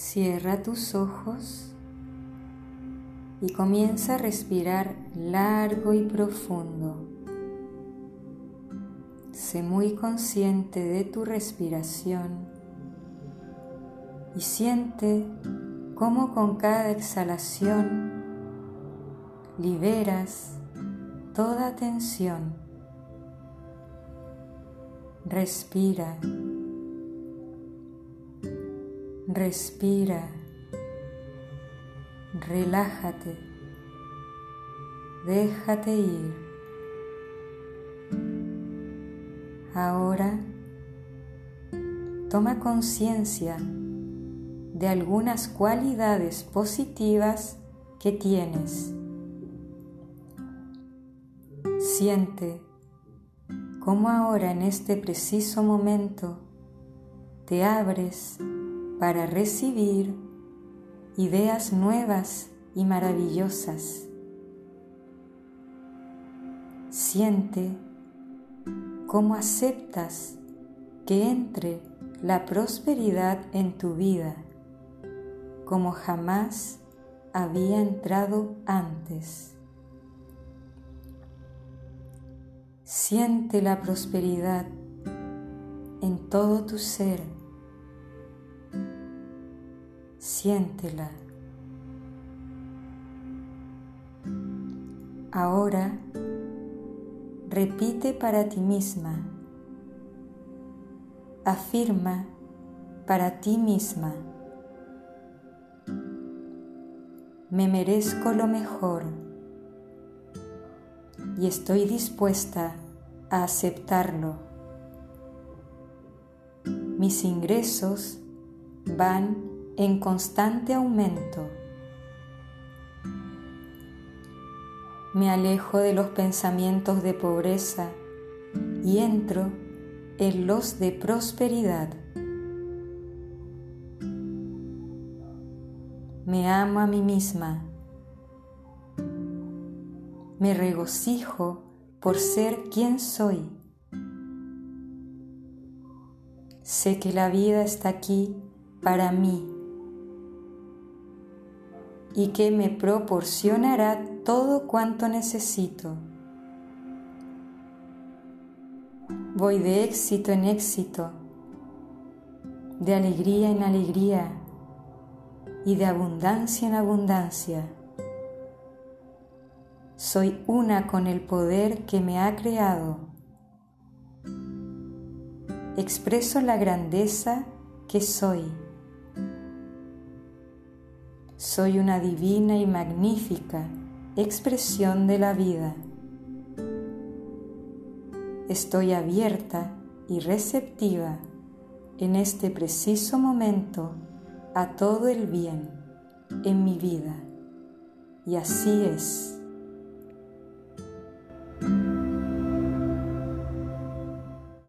Cierra tus ojos y comienza a respirar largo y profundo. Sé muy consciente de tu respiración y siente cómo con cada exhalación liberas toda tensión. Respira. Respira. Relájate. Déjate ir. Ahora toma conciencia de algunas cualidades positivas que tienes. Siente cómo ahora en este preciso momento te abres para recibir ideas nuevas y maravillosas. Siente cómo aceptas que entre la prosperidad en tu vida como jamás había entrado antes. Siente la prosperidad en todo tu ser. Siéntela. Ahora repite para ti misma. Afirma para ti misma. me merezco lo mejor y estoy dispuesta a aceptarlo. Mis ingresos van en constante aumento. Me alejo de los pensamientos de pobreza y entro en los de prosperidad. me amo a mí misma, me regocijo por ser quien soy. Sé que la vida está aquí para mí y que me proporcionará todo cuanto necesito. Voy de éxito en éxito, de alegría en alegría y de abundancia en abundancia. Soy una con el poder que me ha creado. Expreso la grandeza que soy. Soy una divina y magnífica expresión de la vida. Estoy abierta y receptiva en este preciso momento a todo el bien en mi vida. Y así es.